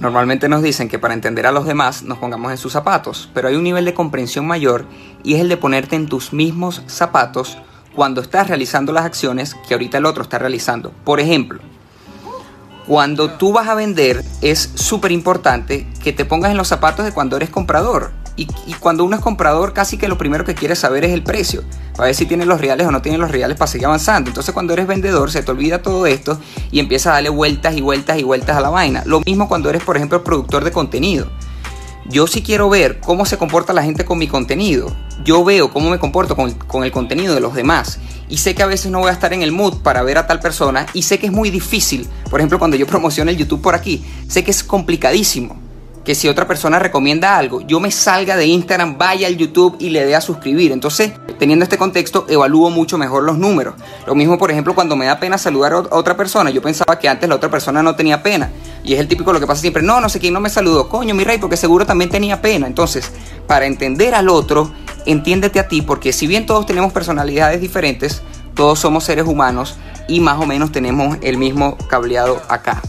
Normalmente nos dicen que para entender a los demás nos pongamos en sus zapatos, pero hay un nivel de comprensión mayor y es el de ponerte en tus mismos zapatos cuando estás realizando las acciones que ahorita el otro está realizando. Por ejemplo, cuando tú vas a vender es súper importante que te pongas en los zapatos de cuando eres comprador. Y, cuando uno es comprador, casi que lo primero que quiere saber es el precio, para ver si tiene los reales o no tiene los reales para seguir avanzando. Entonces cuando eres vendedor se te olvida todo esto y empiezas a darle vueltas y vueltas y vueltas a la vaina. Lo mismo cuando eres, por ejemplo, productor de contenido. Yo sí quiero ver cómo se comporta la gente con mi contenido. Yo veo cómo me comporto con, con el contenido de los demás y sé que a veces no voy a estar en el mood para ver a tal persona y sé que es muy difícil. Por ejemplo, cuando yo promociono el YouTube por aquí, sé que es complicadísimo que si otra persona recomienda algo, yo me salga de Instagram, vaya al YouTube y le dé a suscribir. Entonces, teniendo este contexto, evalúo mucho mejor los números. Lo mismo, por ejemplo, cuando me da pena saludar a otra persona. Yo pensaba que antes la otra persona no tenía pena. Y es el típico lo que pasa siempre. No, no sé quién no me saludó. Coño, mi rey, porque seguro también tenía pena. Entonces, para entender al otro, entiéndete a ti, porque si bien todos tenemos personalidades diferentes, todos somos seres humanos y más o menos tenemos el mismo cableado acá.